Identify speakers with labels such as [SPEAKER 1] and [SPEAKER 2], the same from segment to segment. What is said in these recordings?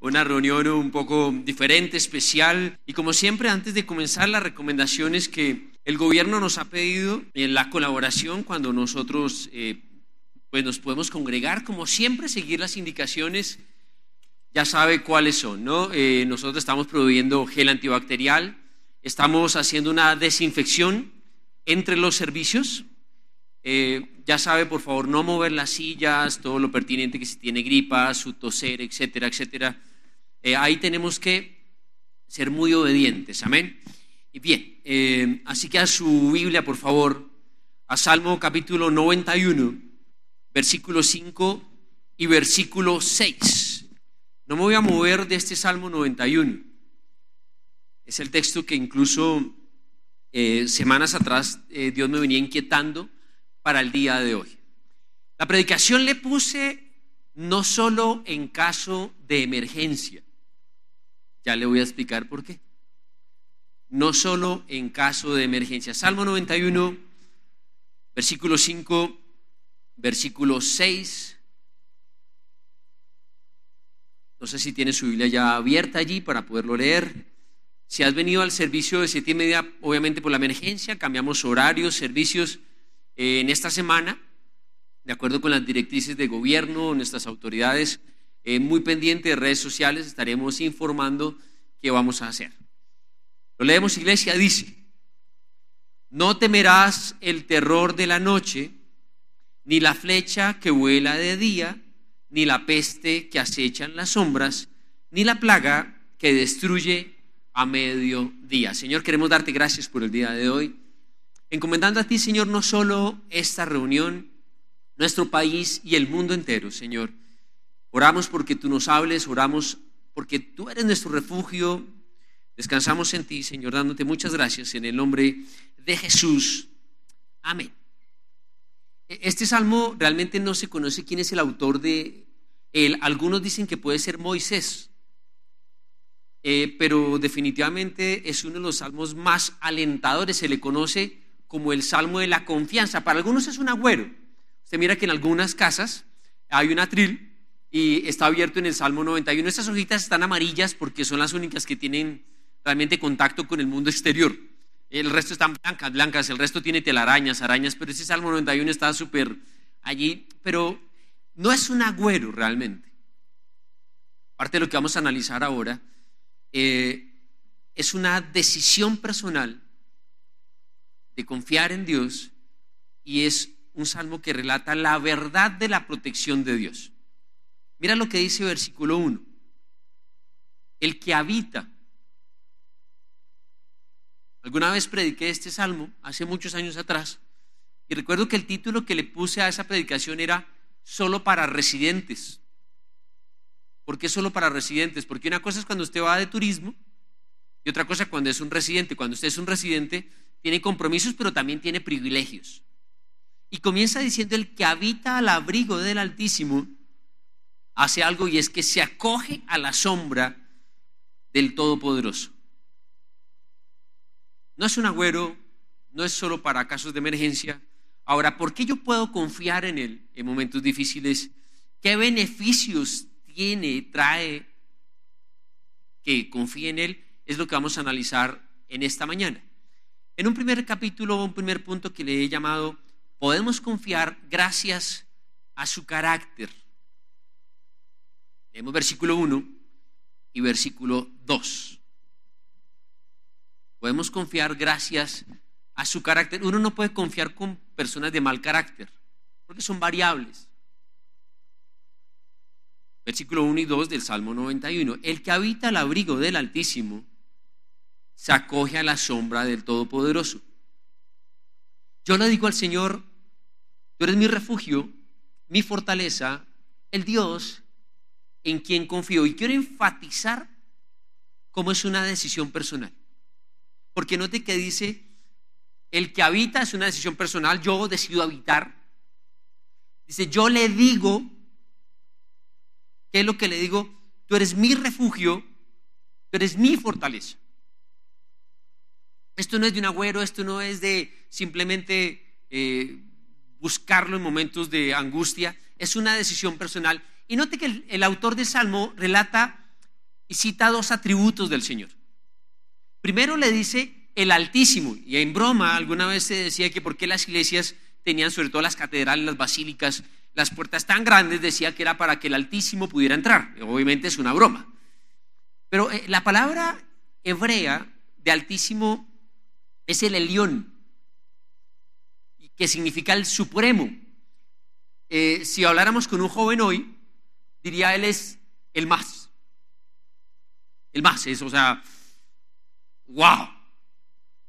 [SPEAKER 1] una reunión un poco diferente, especial. Y como siempre, antes de comenzar, las recomendaciones que el gobierno nos ha pedido en la colaboración cuando nosotros eh, pues nos podemos congregar, como siempre, seguir las indicaciones, ya sabe cuáles son, ¿no? Eh, nosotros estamos produciendo gel antibacterial, estamos haciendo una desinfección entre los servicios. Eh, ya sabe, por favor, no mover las sillas, todo lo pertinente que si tiene gripa, su toser, etcétera, etcétera. Eh, ahí tenemos que ser muy obedientes, amén. Y bien, así que a su Biblia, por favor, a Salmo capítulo 91 versículo 5 y versículo 6. No me voy a mover de este Salmo 91. Es el texto que incluso eh, semanas atrás eh, Dios me venía inquietando para el día de hoy. La predicación le puse no solo en caso de emergencia. Ya le voy a explicar por qué. No solo en caso de emergencia. Salmo 91, versículo 5 versículo 6. No sé si tiene su Biblia ya abierta allí para poderlo leer. Si has venido al servicio de siete y media, obviamente por la emergencia, cambiamos horarios, servicios eh, en esta semana, de acuerdo con las directrices de gobierno, nuestras autoridades, eh, muy pendientes de redes sociales, estaremos informando qué vamos a hacer. Lo leemos, iglesia, dice, no temerás el terror de la noche, ni la flecha que vuela de día, ni la peste que acecha en las sombras, ni la plaga que destruye a mediodía. Señor, queremos darte gracias por el día de hoy, encomendando a ti, Señor, no solo esta reunión, nuestro país y el mundo entero, Señor. Oramos porque tú nos hables, oramos porque tú eres nuestro refugio. Descansamos en ti, Señor, dándote muchas gracias en el nombre de Jesús. Amén. Este salmo realmente no se conoce quién es el autor de él. Algunos dicen que puede ser Moisés, eh, pero definitivamente es uno de los salmos más alentadores. Se le conoce como el salmo de la confianza. Para algunos es un agüero. Usted mira que en algunas casas hay un atril y está abierto en el Salmo 91. Estas hojitas están amarillas porque son las únicas que tienen realmente contacto con el mundo exterior. El resto están blancas, blancas, el resto tiene telarañas, arañas, pero ese Salmo 91 está súper allí, pero no es un agüero realmente. Parte de lo que vamos a analizar ahora eh, es una decisión personal de confiar en Dios y es un salmo que relata la verdad de la protección de Dios. Mira lo que dice versículo 1. El que habita Alguna vez prediqué este salmo, hace muchos años atrás, y recuerdo que el título que le puse a esa predicación era solo para residentes. ¿Por qué solo para residentes? Porque una cosa es cuando usted va de turismo y otra cosa cuando es un residente. Cuando usted es un residente, tiene compromisos, pero también tiene privilegios. Y comienza diciendo el que habita al abrigo del Altísimo hace algo y es que se acoge a la sombra del Todopoderoso. No es un agüero, no es solo para casos de emergencia. Ahora, ¿por qué yo puedo confiar en Él en momentos difíciles? ¿Qué beneficios tiene, trae que confíe en Él? Es lo que vamos a analizar en esta mañana. En un primer capítulo, un primer punto que le he llamado, podemos confiar gracias a su carácter. Leemos versículo 1 y versículo 2. Podemos confiar gracias a su carácter. Uno no puede confiar con personas de mal carácter, porque son variables. Versículo 1 y 2 del Salmo 91. El que habita al abrigo del Altísimo se acoge a la sombra del Todopoderoso. Yo le digo al Señor, tú eres mi refugio, mi fortaleza, el Dios en quién confío. Y quiero enfatizar cómo es una decisión personal. Porque note que dice, el que habita es una decisión personal, yo decido habitar. Dice, yo le digo, ¿qué es lo que le digo? Tú eres mi refugio, tú eres mi fortaleza. Esto no es de un agüero, esto no es de simplemente eh, buscarlo en momentos de angustia, es una decisión personal. Y note que el, autor del Salmo relata y cita dos atributos del Señor. Primero le dice el Altísimo, y en broma alguna vez se decía que por qué las iglesias tenían, sobre todo las catedrales, las basílicas, las puertas tan grandes, decía que era para que el Altísimo pudiera entrar. Obviamente es una broma. Pero eh, la palabra hebrea de Altísimo es el Elión, que significa el Supremo. Eh, si habláramos con un joven hoy, diría él es el más. El más es, o sea, wow.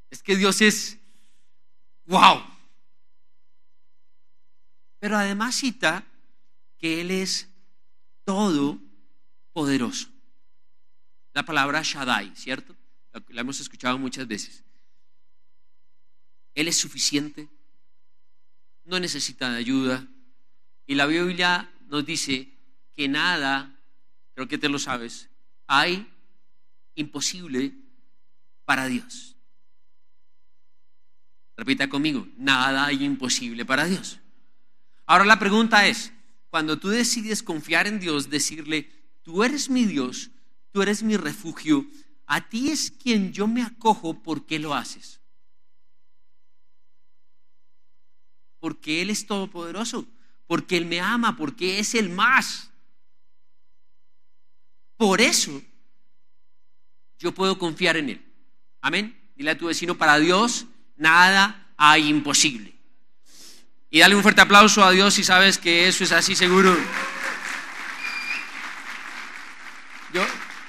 [SPEAKER 1] Es que Dios es wow. Pero además cita que Él es todopoderoso. La palabra Shaddai, ¿cierto? La hemos escuchado muchas veces. Él es suficiente, no necesita ayuda. Y la Biblia nos dice que nada, creo que te lo sabes, hay imposible para Dios. Repita conmigo, nada hay imposible para Dios. Ahora la pregunta es, cuando tú decides confiar en Dios, decirle, tú eres mi Dios, tú eres mi refugio, a ti es quien yo me acojo, ¿por qué lo haces? Porque Él es todopoderoso, porque Él me ama, porque es el más. Por eso yo puedo confiar en Él. Amén. Dile a tu vecino, para Dios nada hay imposible. Y dale un fuerte aplauso a Dios si sabes que eso es así seguro. Yo,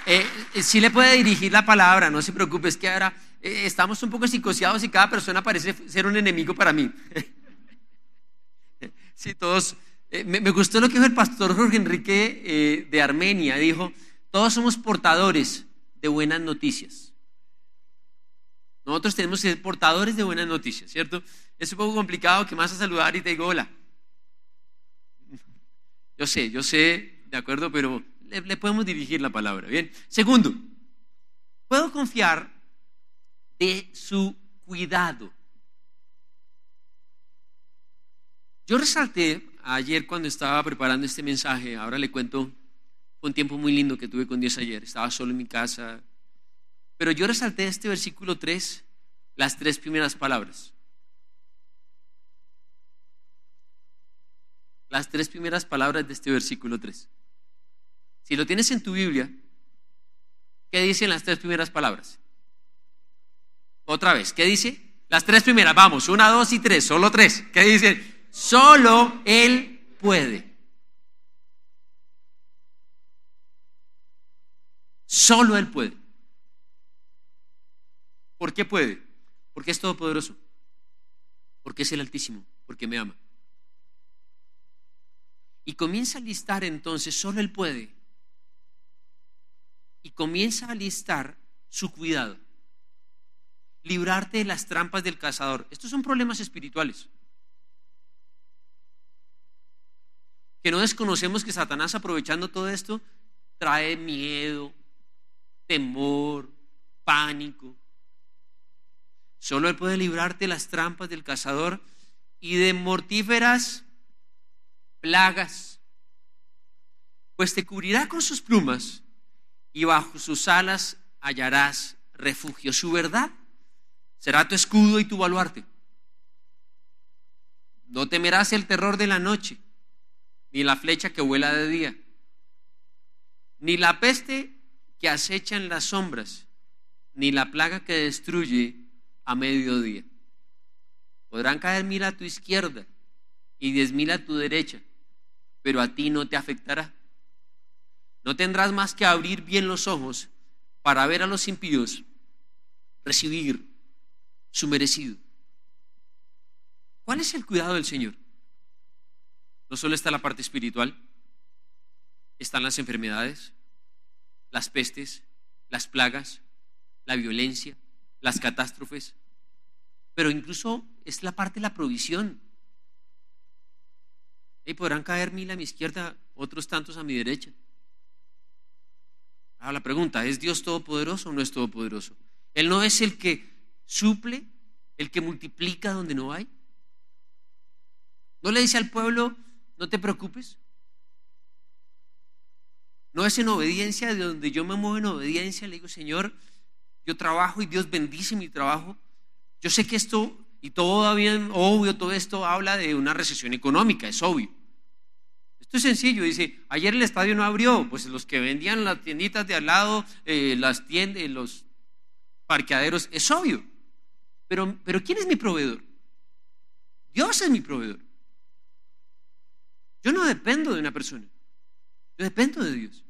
[SPEAKER 1] eh, eh sí le puede dirigir la palabra, no se preocupe, es que ahora eh, estamos un poco psicoseados y cada persona parece ser un enemigo para mí. sí, todos. Me, me, gustó lo que dijo el pastor Jorge Enrique de Armenia. Dijo, todos somos portadores de buenas noticias. Nosotros tenemos que ser portadores de buenas noticias, ¿cierto? Es un poco complicado que más a saludar y te digo hola. Yo sé, yo sé, de acuerdo, pero le, le podemos dirigir la palabra. Bien. Segundo, puedo confiar de su cuidado. Yo resalté ayer cuando estaba preparando este mensaje, ahora le cuento un tiempo muy lindo que tuve con Dios ayer. Estaba solo en mi casa. Pero yo resalté este versículo 3, las tres primeras palabras. Las tres primeras palabras de este versículo 3. Si lo tienes en tu Biblia, ¿qué dicen las tres primeras palabras? Otra vez, ¿qué dice? Las tres primeras, vamos, una, dos y tres, solo tres. ¿Qué dice? Solo Él puede. Solo Él puede. ¿Por qué puede? Porque es todopoderoso. Porque es el Altísimo. Porque me ama. Y comienza a listar entonces, solo Él puede. Y comienza a listar su cuidado. Librarte de las trampas del cazador. Estos son problemas espirituales. Que no desconocemos que Satanás aprovechando todo esto trae miedo, temor, pánico. Solo Él puede librarte de las trampas del cazador y de mortíferas plagas, pues te cubrirá con sus plumas y bajo sus alas hallarás refugio. Su verdad será tu escudo y tu baluarte. No temerás el terror de la noche, ni la flecha que vuela de día, ni la peste que acechan las sombras, ni la plaga que destruye a mediodía. Podrán caer mil a tu izquierda y diez mil a tu derecha, pero a ti no te afectará. No tendrás más que abrir bien los ojos para ver a los impíos recibir su merecido. ¿Cuál es el cuidado del Señor? No solo está la parte espiritual, están las enfermedades, las pestes, las plagas, la violencia, las catástrofes, pero incluso es la parte de la provisión. Y podrán caer mil a mi izquierda, otros tantos a mi derecha. Ahora la pregunta, ¿es Dios todopoderoso o no es todopoderoso? Él no es el que suple, el que multiplica donde no hay. ¿No le dice al pueblo, no te preocupes? No es en obediencia de donde yo me muevo en obediencia, le digo, Señor, yo trabajo y Dios bendice mi trabajo. Yo sé que esto, y todavía obvio, todo esto habla de una recesión económica, es obvio. Esto es sencillo, dice, ayer el estadio no abrió, pues los que vendían las tienditas de al lado, eh, las tiendas, los parqueaderos, es obvio. Pero, pero ¿quién es mi proveedor? Dios es mi proveedor. Yo no dependo de una persona, yo dependo de Dios.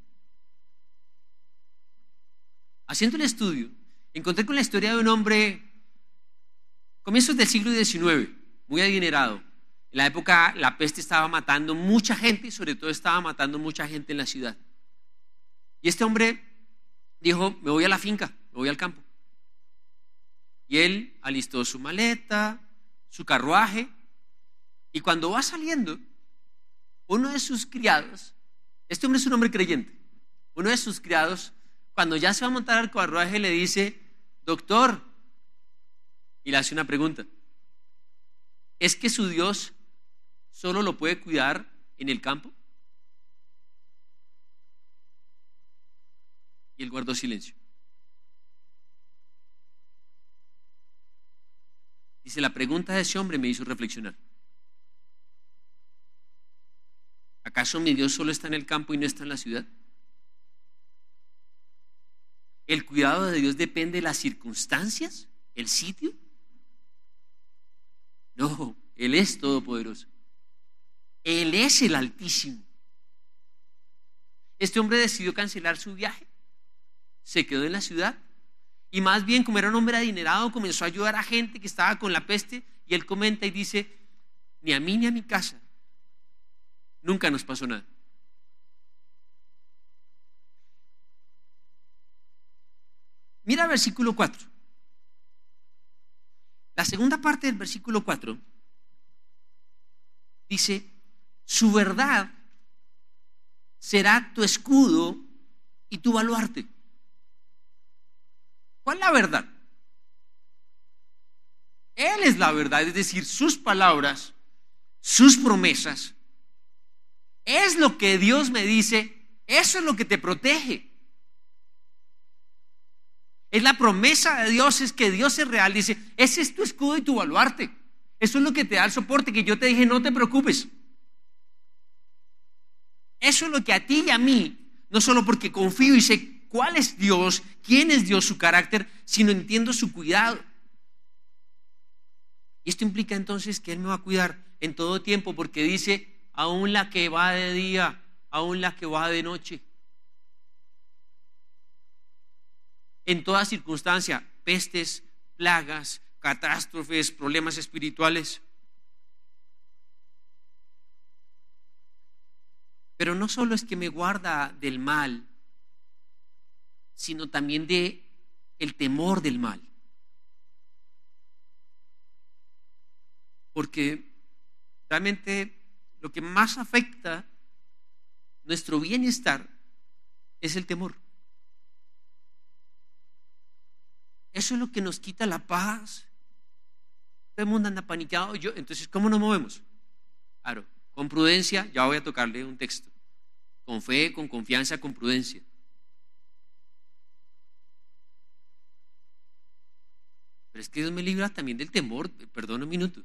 [SPEAKER 1] Haciendo el estudio, encontré con la historia de un hombre, comienzos del siglo XIX, muy adinerado. En la época la peste estaba matando mucha gente y sobre todo estaba matando mucha gente en la ciudad. Y este hombre dijo, me voy a la finca, me voy al campo. Y él alistó su maleta, su carruaje, y cuando va saliendo, uno de sus criados, este hombre es un hombre creyente, uno de sus criados, cuando ya se va a montar al carruaje, le dice, doctor, y le hace una pregunta, ¿es que su Dios solo lo puede cuidar en el campo? Y él guardó silencio. Dice, la pregunta de ese hombre me hizo reflexionar. ¿Acaso mi Dios solo está en el campo y no está en la ciudad? ¿El cuidado de Dios depende de las circunstancias? ¿El sitio? No, Él es todopoderoso. Él es el Altísimo. Este hombre decidió cancelar su viaje. Se quedó en la ciudad y más bien, como era un hombre adinerado, comenzó a ayudar a gente que estaba con la peste. Y él comenta y dice, ni a mí ni a mi casa, nunca nos pasó nada. Mira versículo 4. La segunda parte del versículo 4 dice, su verdad será tu escudo y tu baluarte. ¿Cuál es la verdad? Él es la verdad, es decir, sus palabras, sus promesas, es lo que Dios me dice, eso es lo que te protege. Es la promesa de Dios, es que Dios es real, dice, ese es tu escudo y tu baluarte. Eso es lo que te da el soporte, que yo te dije, no te preocupes. Eso es lo que a ti y a mí, no solo porque confío y sé cuál es Dios, quién es Dios, su carácter, sino entiendo su cuidado. Y esto implica entonces que Él me va a cuidar en todo tiempo, porque dice, aún la que va de día, aún la que va de noche. En toda circunstancia, pestes, plagas, catástrofes, problemas espirituales. Pero no solo es que me guarda del mal, sino también de el temor del mal. Porque realmente lo que más afecta nuestro bienestar es el temor. Eso es lo que nos quita la paz. Todo el mundo anda paniqueado. Yo, entonces, ¿cómo nos movemos? Claro, con prudencia, ya voy a tocarle un texto. Con fe, con confianza, con prudencia. Pero es que Dios me libra también del temor. Perdón un minuto.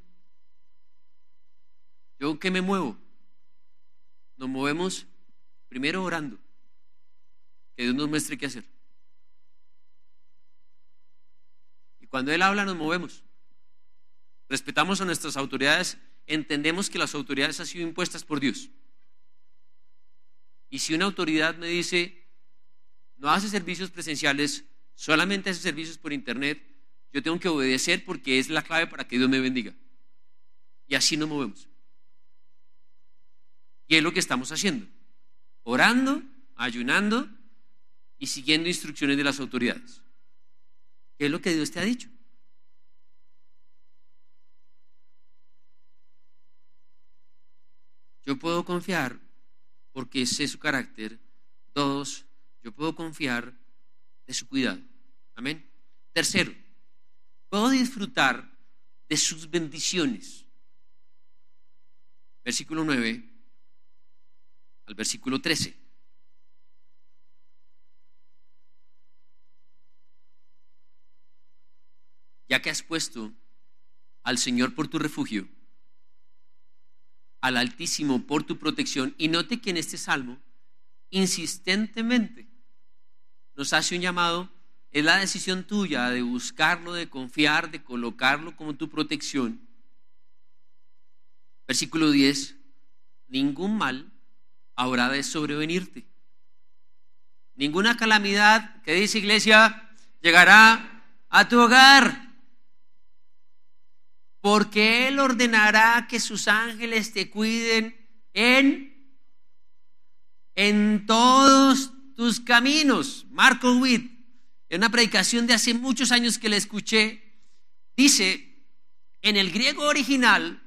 [SPEAKER 1] ¿Yo qué me muevo? Nos movemos primero orando. Que Dios nos muestre qué hacer. Y cuando Él habla nos movemos. Respetamos a nuestras autoridades. Entendemos que las autoridades han sido impuestas por Dios. Y si una autoridad me dice, no hace servicios presenciales, solamente hace servicios por internet, yo tengo que obedecer porque es la clave para que Dios me bendiga. Y así nos movemos. Y es lo que estamos haciendo. orando, ayunando y siguiendo instrucciones de las autoridades. ¿Qué es lo que Dios te ha dicho? Yo puedo confiar porque sé su carácter. Dos, yo puedo confiar de su cuidado. Amén. Tercero, puedo disfrutar de sus bendiciones. Versículo 9 al versículo 13. Ya que has puesto al Señor por tu refugio, al Altísimo por tu protección. Y note que en este salmo, insistentemente, nos hace un llamado, es la decisión tuya de buscarlo, de confiar, de colocarlo como tu protección. Versículo 10, ningún mal habrá de sobrevenirte. Ninguna calamidad que dice iglesia llegará a tu hogar porque Él ordenará que sus ángeles te cuiden en, en todos tus caminos. Marco Witt, en una predicación de hace muchos años que le escuché, dice, en el griego original,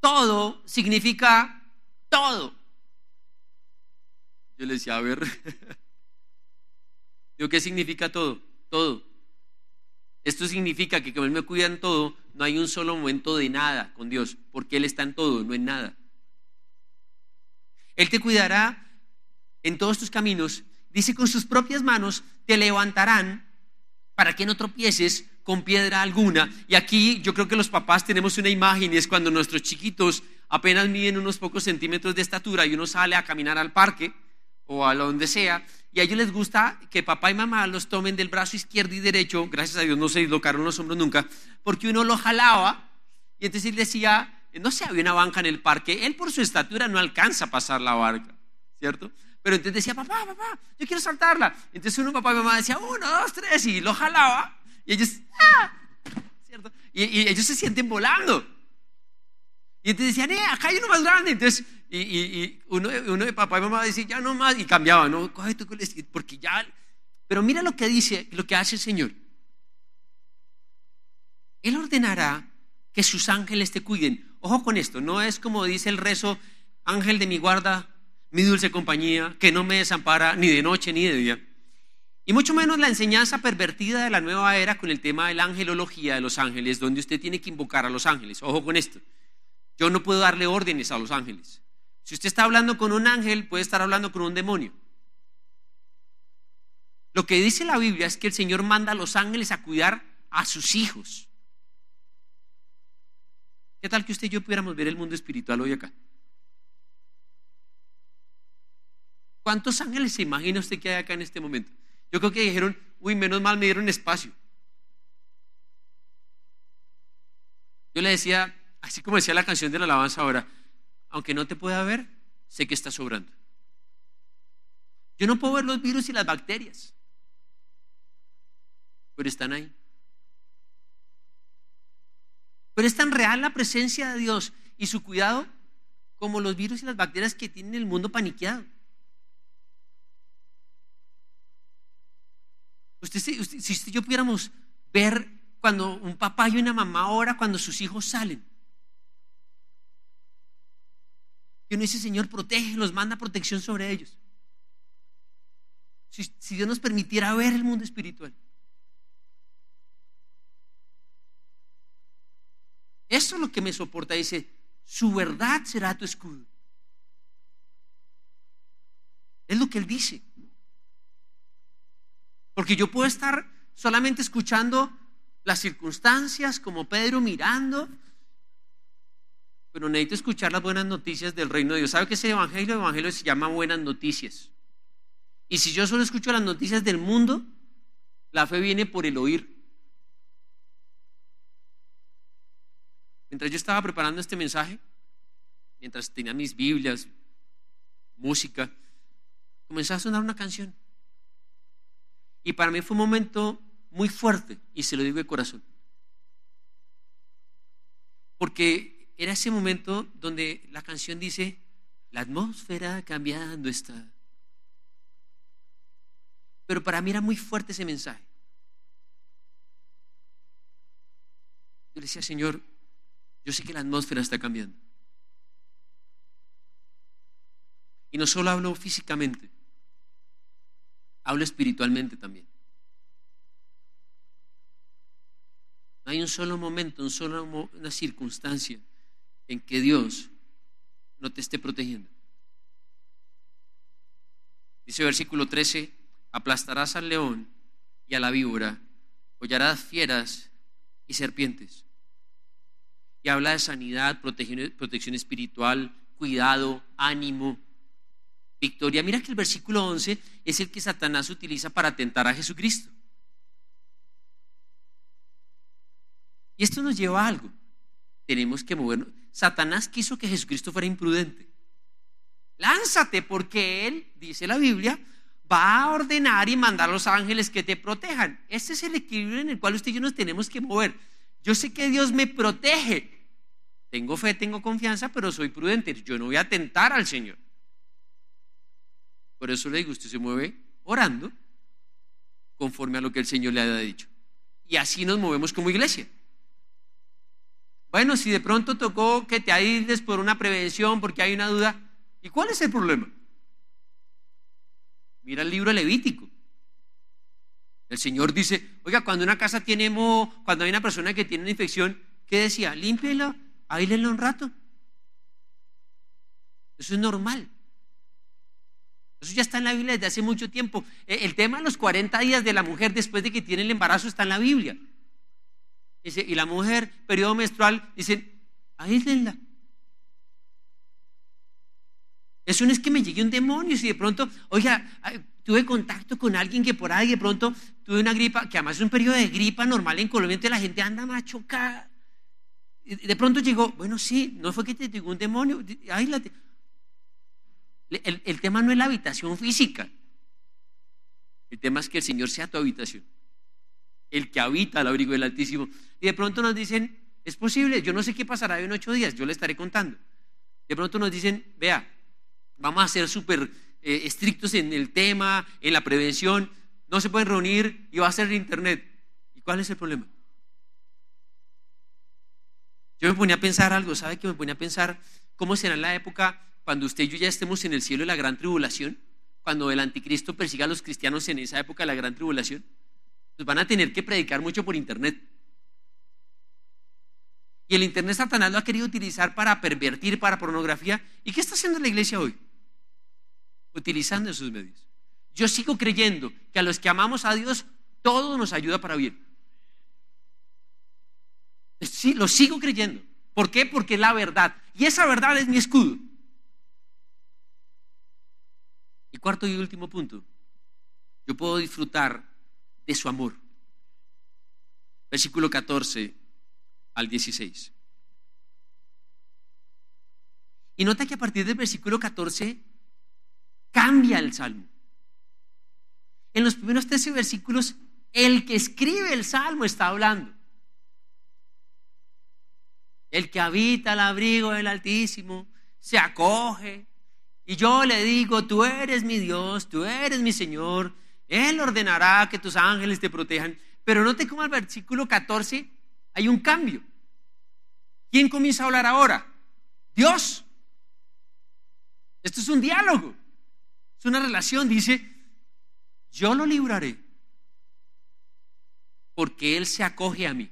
[SPEAKER 1] todo significa todo. Yo le decía, a ver, ¿qué significa todo? Todo. Esto significa que como Él me cuida en todo, no hay un solo momento de nada con Dios, porque Él está en todo, no en nada. Él te cuidará en todos tus caminos. Dice, con sus propias manos te levantarán para que no tropieces con piedra alguna. Y aquí yo creo que los papás tenemos una imagen y es cuando nuestros chiquitos apenas miden unos pocos centímetros de estatura y uno sale a caminar al parque o a donde sea y a ellos les gusta que papá y mamá los tomen del brazo izquierdo y derecho, gracias a Dios no se dislocaron los hombros nunca, porque uno lo jalaba y entonces él decía, no sé, había una banca en el parque, él por su estatura no alcanza a pasar la barca, ¿cierto? Pero entonces decía, papá, papá, yo quiero saltarla. Entonces uno, papá y mamá decía, uno, dos, tres, y lo jalaba, y ellos, ¡ah! ¿cierto? Y, y ellos se sienten volando. Y entonces decían, eh, acá hay uno más grande. Entonces y, uno, uno, de papá y mamá decía, ya no más, y cambiaba, no, porque ya. Pero mira lo que dice, lo que hace el Señor. Él ordenará que sus ángeles te cuiden. Ojo con esto, no es como dice el rezo, ángel de mi guarda, mi dulce compañía, que no me desampara ni de noche ni de día. Y mucho menos la enseñanza pervertida de la nueva era con el tema de la angelología de los ángeles, donde usted tiene que invocar a los ángeles. Ojo con esto. Yo no puedo darle órdenes a los ángeles. Si usted está hablando con un ángel, puede estar hablando con un demonio. Lo que dice la Biblia es que el Señor manda a los ángeles a cuidar a sus hijos. ¿Qué tal que usted y yo pudiéramos ver el mundo espiritual hoy acá? ¿Cuántos ángeles se imagina usted que hay acá en este momento? Yo creo que dijeron, uy, menos mal me dieron espacio. Yo le decía, así como decía la canción de la alabanza ahora, aunque no te pueda ver, sé que está sobrando. Yo no puedo ver los virus y las bacterias, pero están ahí. Pero es tan real la presencia de Dios y su cuidado como los virus y las bacterias que tienen el mundo paniqueado. Usted, si usted y yo pudiéramos ver cuando un papá y una mamá ora cuando sus hijos salen, Y uno dice, Señor, protege, los manda protección sobre ellos. Si, si Dios nos permitiera ver el mundo espiritual. Eso es lo que me soporta. Dice, su verdad será tu escudo. Es lo que él dice. Porque yo puedo estar solamente escuchando las circunstancias, como Pedro mirando pero necesito escuchar las buenas noticias del reino de Dios. ¿Sabe qué es el evangelio? El evangelio se llama buenas noticias. Y si yo solo escucho las noticias del mundo, la fe viene por el oír. Mientras yo estaba preparando este mensaje, mientras tenía mis Biblias, música, comenzó a sonar una canción. Y para mí fue un momento muy fuerte, y se lo digo de corazón. Porque era ese momento donde la canción dice, la atmósfera cambiando está. Pero para mí era muy fuerte ese mensaje. Yo le decía, Señor, yo sé que la atmósfera está cambiando. Y no solo hablo físicamente, hablo espiritualmente también. No hay un solo momento, un solo, una circunstancia en que Dios no te esté protegiendo. Dice versículo 13, aplastarás al león y a la víbora, hollarás fieras y serpientes. Y habla de sanidad, protección, protección espiritual, cuidado, ánimo, victoria. Mira que el versículo 11 es el que Satanás utiliza para tentar a Jesucristo. Y esto nos lleva a algo. Tenemos que movernos. Satanás quiso que Jesucristo fuera imprudente. Lánzate porque Él, dice la Biblia, va a ordenar y mandar a los ángeles que te protejan. Este es el equilibrio en el cual usted y yo nos tenemos que mover. Yo sé que Dios me protege. Tengo fe, tengo confianza, pero soy prudente. Yo no voy a tentar al Señor. Por eso le digo, usted se mueve orando conforme a lo que el Señor le haya dicho. Y así nos movemos como iglesia. Bueno, si de pronto tocó que te aísles por una prevención, porque hay una duda, ¿y cuál es el problema? Mira el libro Levítico. El Señor dice, oiga, cuando una casa tiene moho, cuando hay una persona que tiene una infección, ¿qué decía? Límpiela, aílenla un rato. Eso es normal. Eso ya está en la Biblia desde hace mucho tiempo. E, el tema de los 40 días de la mujer después de que tiene el embarazo está en la Biblia y la mujer, periodo menstrual, dicen, aíslenla. Eso no es que me llegue un demonio, si de pronto, oiga, tuve contacto con alguien que por ahí de pronto tuve una gripa, que además es un periodo de gripa normal en Colombia, entonces la gente anda machucada. Y de pronto llegó, bueno, sí, no fue que te llegó un demonio, aíslate. El, el tema no es la habitación física, el tema es que el Señor sea tu habitación el que habita al abrigo del Altísimo. Y de pronto nos dicen, es posible, yo no sé qué pasará en ocho días, yo le estaré contando. De pronto nos dicen, vea, vamos a ser súper eh, estrictos en el tema, en la prevención, no se pueden reunir y va a ser internet. ¿Y cuál es el problema? Yo me ponía a pensar algo, ¿sabe que me ponía a pensar cómo será la época cuando usted y yo ya estemos en el cielo de la gran tribulación? Cuando el anticristo persiga a los cristianos en esa época de la gran tribulación pues van a tener que predicar mucho por internet. Y el internet Satanás lo ha querido utilizar para pervertir, para pornografía. ¿Y qué está haciendo la iglesia hoy? Utilizando esos medios. Yo sigo creyendo que a los que amamos a Dios, todo nos ayuda para bien. Sí, lo sigo creyendo. ¿Por qué? Porque es la verdad. Y esa verdad es mi escudo. Y cuarto y último punto. Yo puedo disfrutar de su amor. Versículo 14 al 16. Y nota que a partir del versículo 14 cambia el salmo. En los primeros 13 versículos, el que escribe el salmo está hablando. El que habita al abrigo del Altísimo se acoge. Y yo le digo, tú eres mi Dios, tú eres mi Señor, él ordenará que tus ángeles te protejan. Pero note cómo al versículo 14 hay un cambio. ¿Quién comienza a hablar ahora? Dios. Esto es un diálogo. Es una relación. Dice, yo lo libraré porque Él se acoge a mí.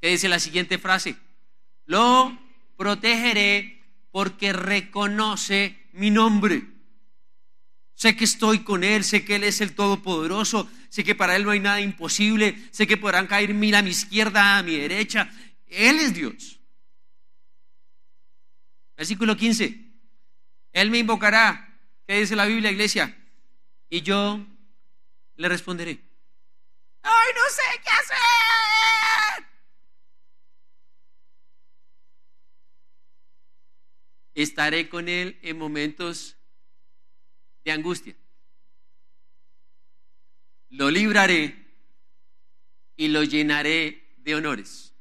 [SPEAKER 1] ¿Qué dice la siguiente frase? Lo protegeré porque reconoce mi nombre. Sé que estoy con Él, sé que Él es el Todopoderoso, sé que para Él no hay nada imposible, sé que podrán caer mil a mi izquierda, a mi derecha. Él es Dios. Versículo 15. Él me invocará. ¿Qué dice la Biblia, iglesia? Y yo le responderé. ¡Ay, no sé qué hacer! Estaré con Él en momentos de angustia. Lo libraré y lo llenaré de honores.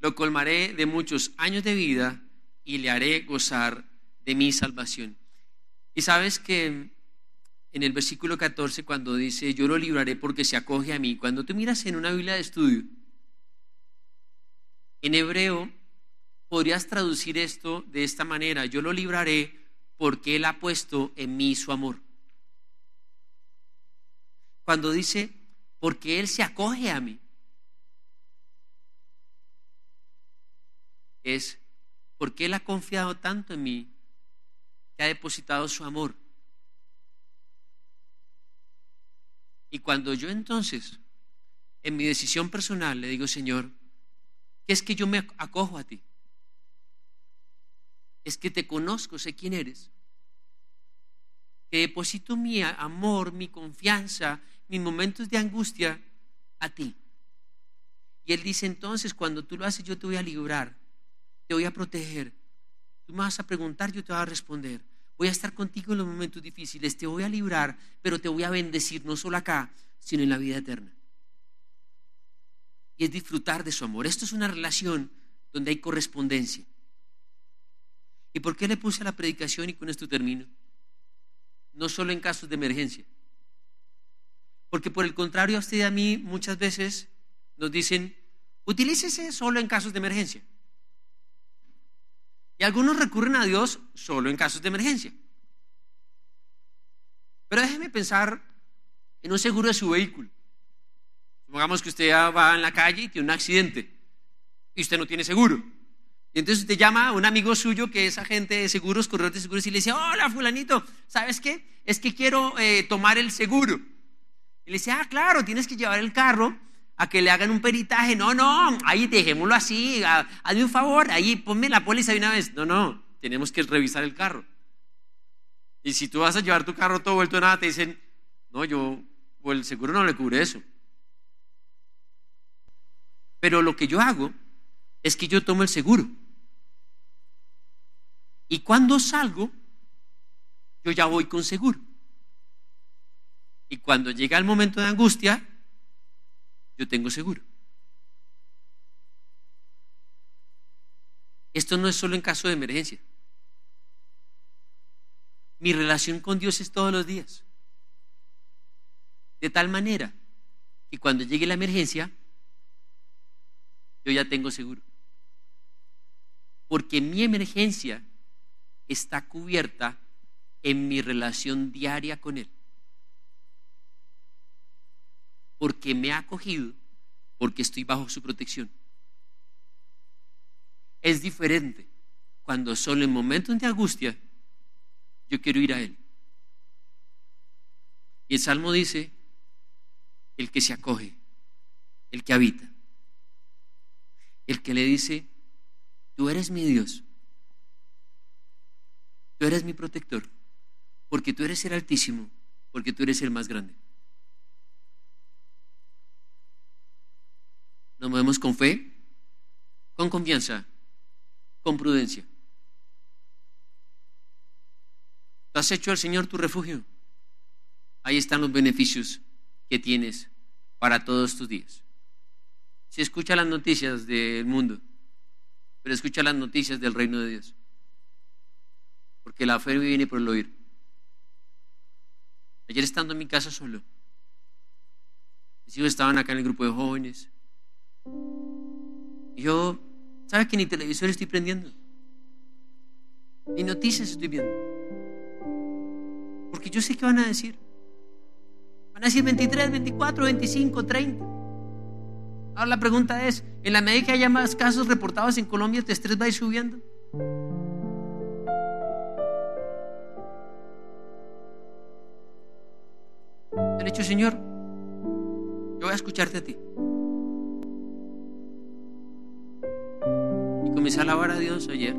[SPEAKER 1] Lo colmaré de muchos años de vida y le haré gozar de mi salvación. Y sabes que en el versículo 14 cuando dice, yo lo libraré porque se acoge a mí. Cuando tú miras en una Biblia de estudio, en hebreo podrías traducir esto de esta manera, yo lo libraré porque Él ha puesto en mí su amor. Cuando dice, porque Él se acoge a mí, es porque Él ha confiado tanto en mí que ha depositado su amor. Y cuando yo entonces, en mi decisión personal, le digo, Señor, ¿qué es que yo me acojo a ti? Es que te conozco, sé quién eres. Que deposito mi amor, mi confianza, mis momentos de angustia a ti. Y Él dice entonces, cuando tú lo haces, yo te voy a librar, te voy a proteger. Tú me vas a preguntar, yo te voy a responder. Voy a estar contigo en los momentos difíciles, te voy a librar, pero te voy a bendecir no solo acá, sino en la vida eterna. Y es disfrutar de su amor. Esto es una relación donde hay correspondencia. ¿Y por qué le puse a la predicación y con esto termino? No solo en casos de emergencia. Porque por el contrario a usted y a mí muchas veces nos dicen, utilícese solo en casos de emergencia. Y algunos recurren a Dios solo en casos de emergencia. Pero déjeme pensar en un seguro de su vehículo. Supongamos que usted va en la calle y tiene un accidente y usted no tiene seguro. Y entonces usted llama un amigo suyo que es agente de seguros, corredor de seguros, y le dice, hola fulanito, ¿sabes qué? Es que quiero eh, tomar el seguro. Y le dice, ah, claro, tienes que llevar el carro a que le hagan un peritaje. No, no, ahí dejémoslo así, hazme un favor, ahí ponme la póliza de una vez. No, no, tenemos que revisar el carro. Y si tú vas a llevar tu carro todo vuelto a nada, te dicen, no, yo, o el seguro no le cubre eso. Pero lo que yo hago es que yo tomo el seguro. Y cuando salgo, yo ya voy con seguro. Y cuando llega el momento de angustia, yo tengo seguro. Esto no es solo en caso de emergencia. Mi relación con Dios es todos los días. De tal manera que cuando llegue la emergencia, yo ya tengo seguro. Porque mi emergencia está cubierta en mi relación diaria con Él porque me ha acogido, porque estoy bajo su protección. Es diferente cuando solo en momentos de angustia yo quiero ir a Él. Y el Salmo dice, el que se acoge, el que habita, el que le dice, tú eres mi Dios, tú eres mi protector, porque tú eres el Altísimo, porque tú eres el más grande. Nos movemos con fe, con confianza, con prudencia. has hecho al Señor tu refugio? Ahí están los beneficios que tienes para todos tus días. Si escucha las noticias del mundo, pero escucha las noticias del reino de Dios. Porque la fe viene por el oír. Ayer estando en mi casa solo, mis hijos estaban acá en el grupo de jóvenes, yo, ¿sabes que ni televisor estoy prendiendo? Ni noticias estoy viendo. Porque yo sé qué van a decir. Van a decir 23, 24, 25, 30. Ahora la pregunta es, en la medida que haya más casos reportados en Colombia, ¿tu estrés va a ir subiendo? El hecho, Señor, yo voy a escucharte a ti. comencé a alabar a Dios ayer.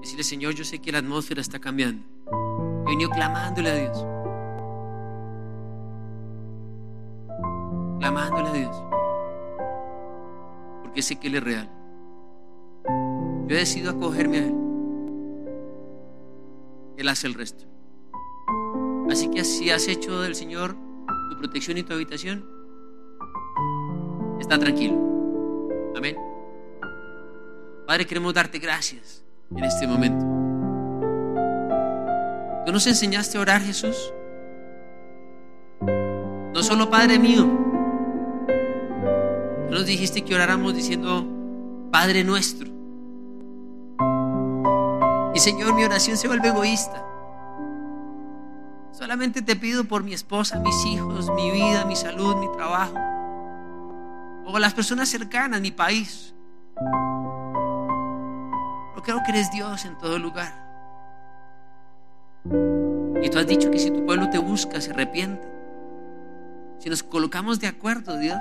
[SPEAKER 1] Decirle, Señor, yo sé que la atmósfera está cambiando. He venido clamándole a Dios. Clamándole a Dios. Porque sé que Él es real. Yo he decidido acogerme a Él. Él hace el resto. Así que si has hecho del Señor tu protección y tu habitación, está tranquilo. Amén. Padre, queremos darte gracias en este momento. Tú nos enseñaste a orar, Jesús. No solo Padre mío. Tú nos dijiste que oráramos diciendo Padre nuestro. Y Señor, mi oración se vuelve egoísta. Solamente te pido por mi esposa, mis hijos, mi vida, mi salud, mi trabajo. O las personas cercanas, mi país. Pero creo que eres Dios en todo lugar. Y tú has dicho que si tu pueblo te busca, se arrepiente. Si nos colocamos de acuerdo, Dios,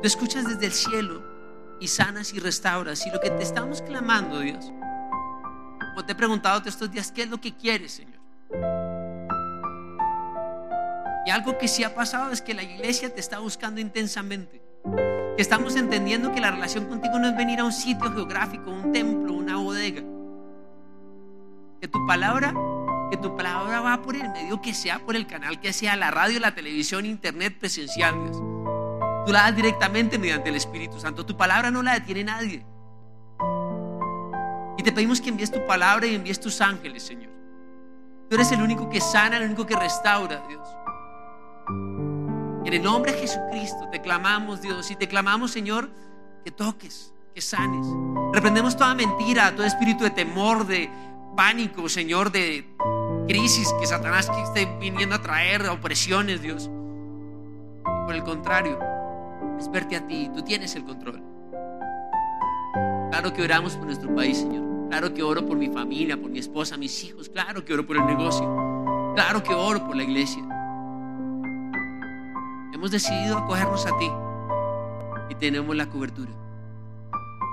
[SPEAKER 1] tú escuchas desde el cielo y sanas y restauras. Y lo que te estamos clamando, Dios, como te he preguntado estos días, ¿qué es lo que quieres, Señor? Y algo que sí ha pasado es que la iglesia te está buscando intensamente. Que estamos entendiendo que la relación contigo no es venir a un sitio geográfico, un templo, una bodega. Que tu palabra, que tu palabra va por el medio que sea, por el canal que sea, la radio, la televisión, internet, presencial. Tú la das directamente mediante el Espíritu Santo. Tu palabra no la detiene nadie. Y te pedimos que envíes tu palabra y envíes tus ángeles, Señor. Tú eres el único que sana, el único que restaura, Dios. En el nombre de Jesucristo te clamamos, Dios, y te clamamos, Señor, que toques, que sanes. Reprendemos toda mentira, todo espíritu de temor, de pánico, Señor, de crisis que Satanás esté viniendo a traer, opresiones, Dios. Y por el contrario, es verte a ti, tú tienes el control. Claro que oramos por nuestro país, Señor. Claro que oro por mi familia, por mi esposa, mis hijos. Claro que oro por el negocio. Claro que oro por la iglesia. Hemos decidido acogernos a ti y tenemos la cobertura.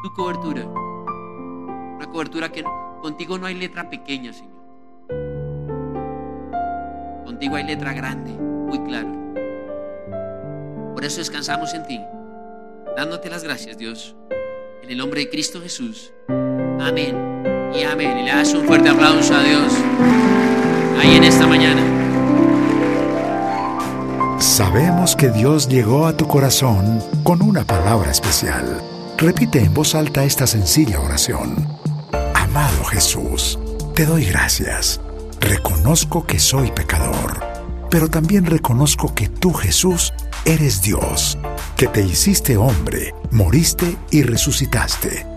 [SPEAKER 1] Tu cobertura. Una cobertura que contigo no hay letra pequeña, Señor. Contigo hay letra grande, muy clara. Por eso descansamos en ti, dándote las gracias, Dios. En el nombre de Cristo Jesús. Amén y amén. Y le das un fuerte aplauso a Dios ahí en esta mañana.
[SPEAKER 2] Sabemos que Dios llegó a tu corazón con una palabra especial. Repite en voz alta esta sencilla oración. Amado Jesús, te doy gracias. Reconozco que soy pecador, pero también reconozco que tú, Jesús, eres Dios, que te hiciste hombre, moriste y resucitaste.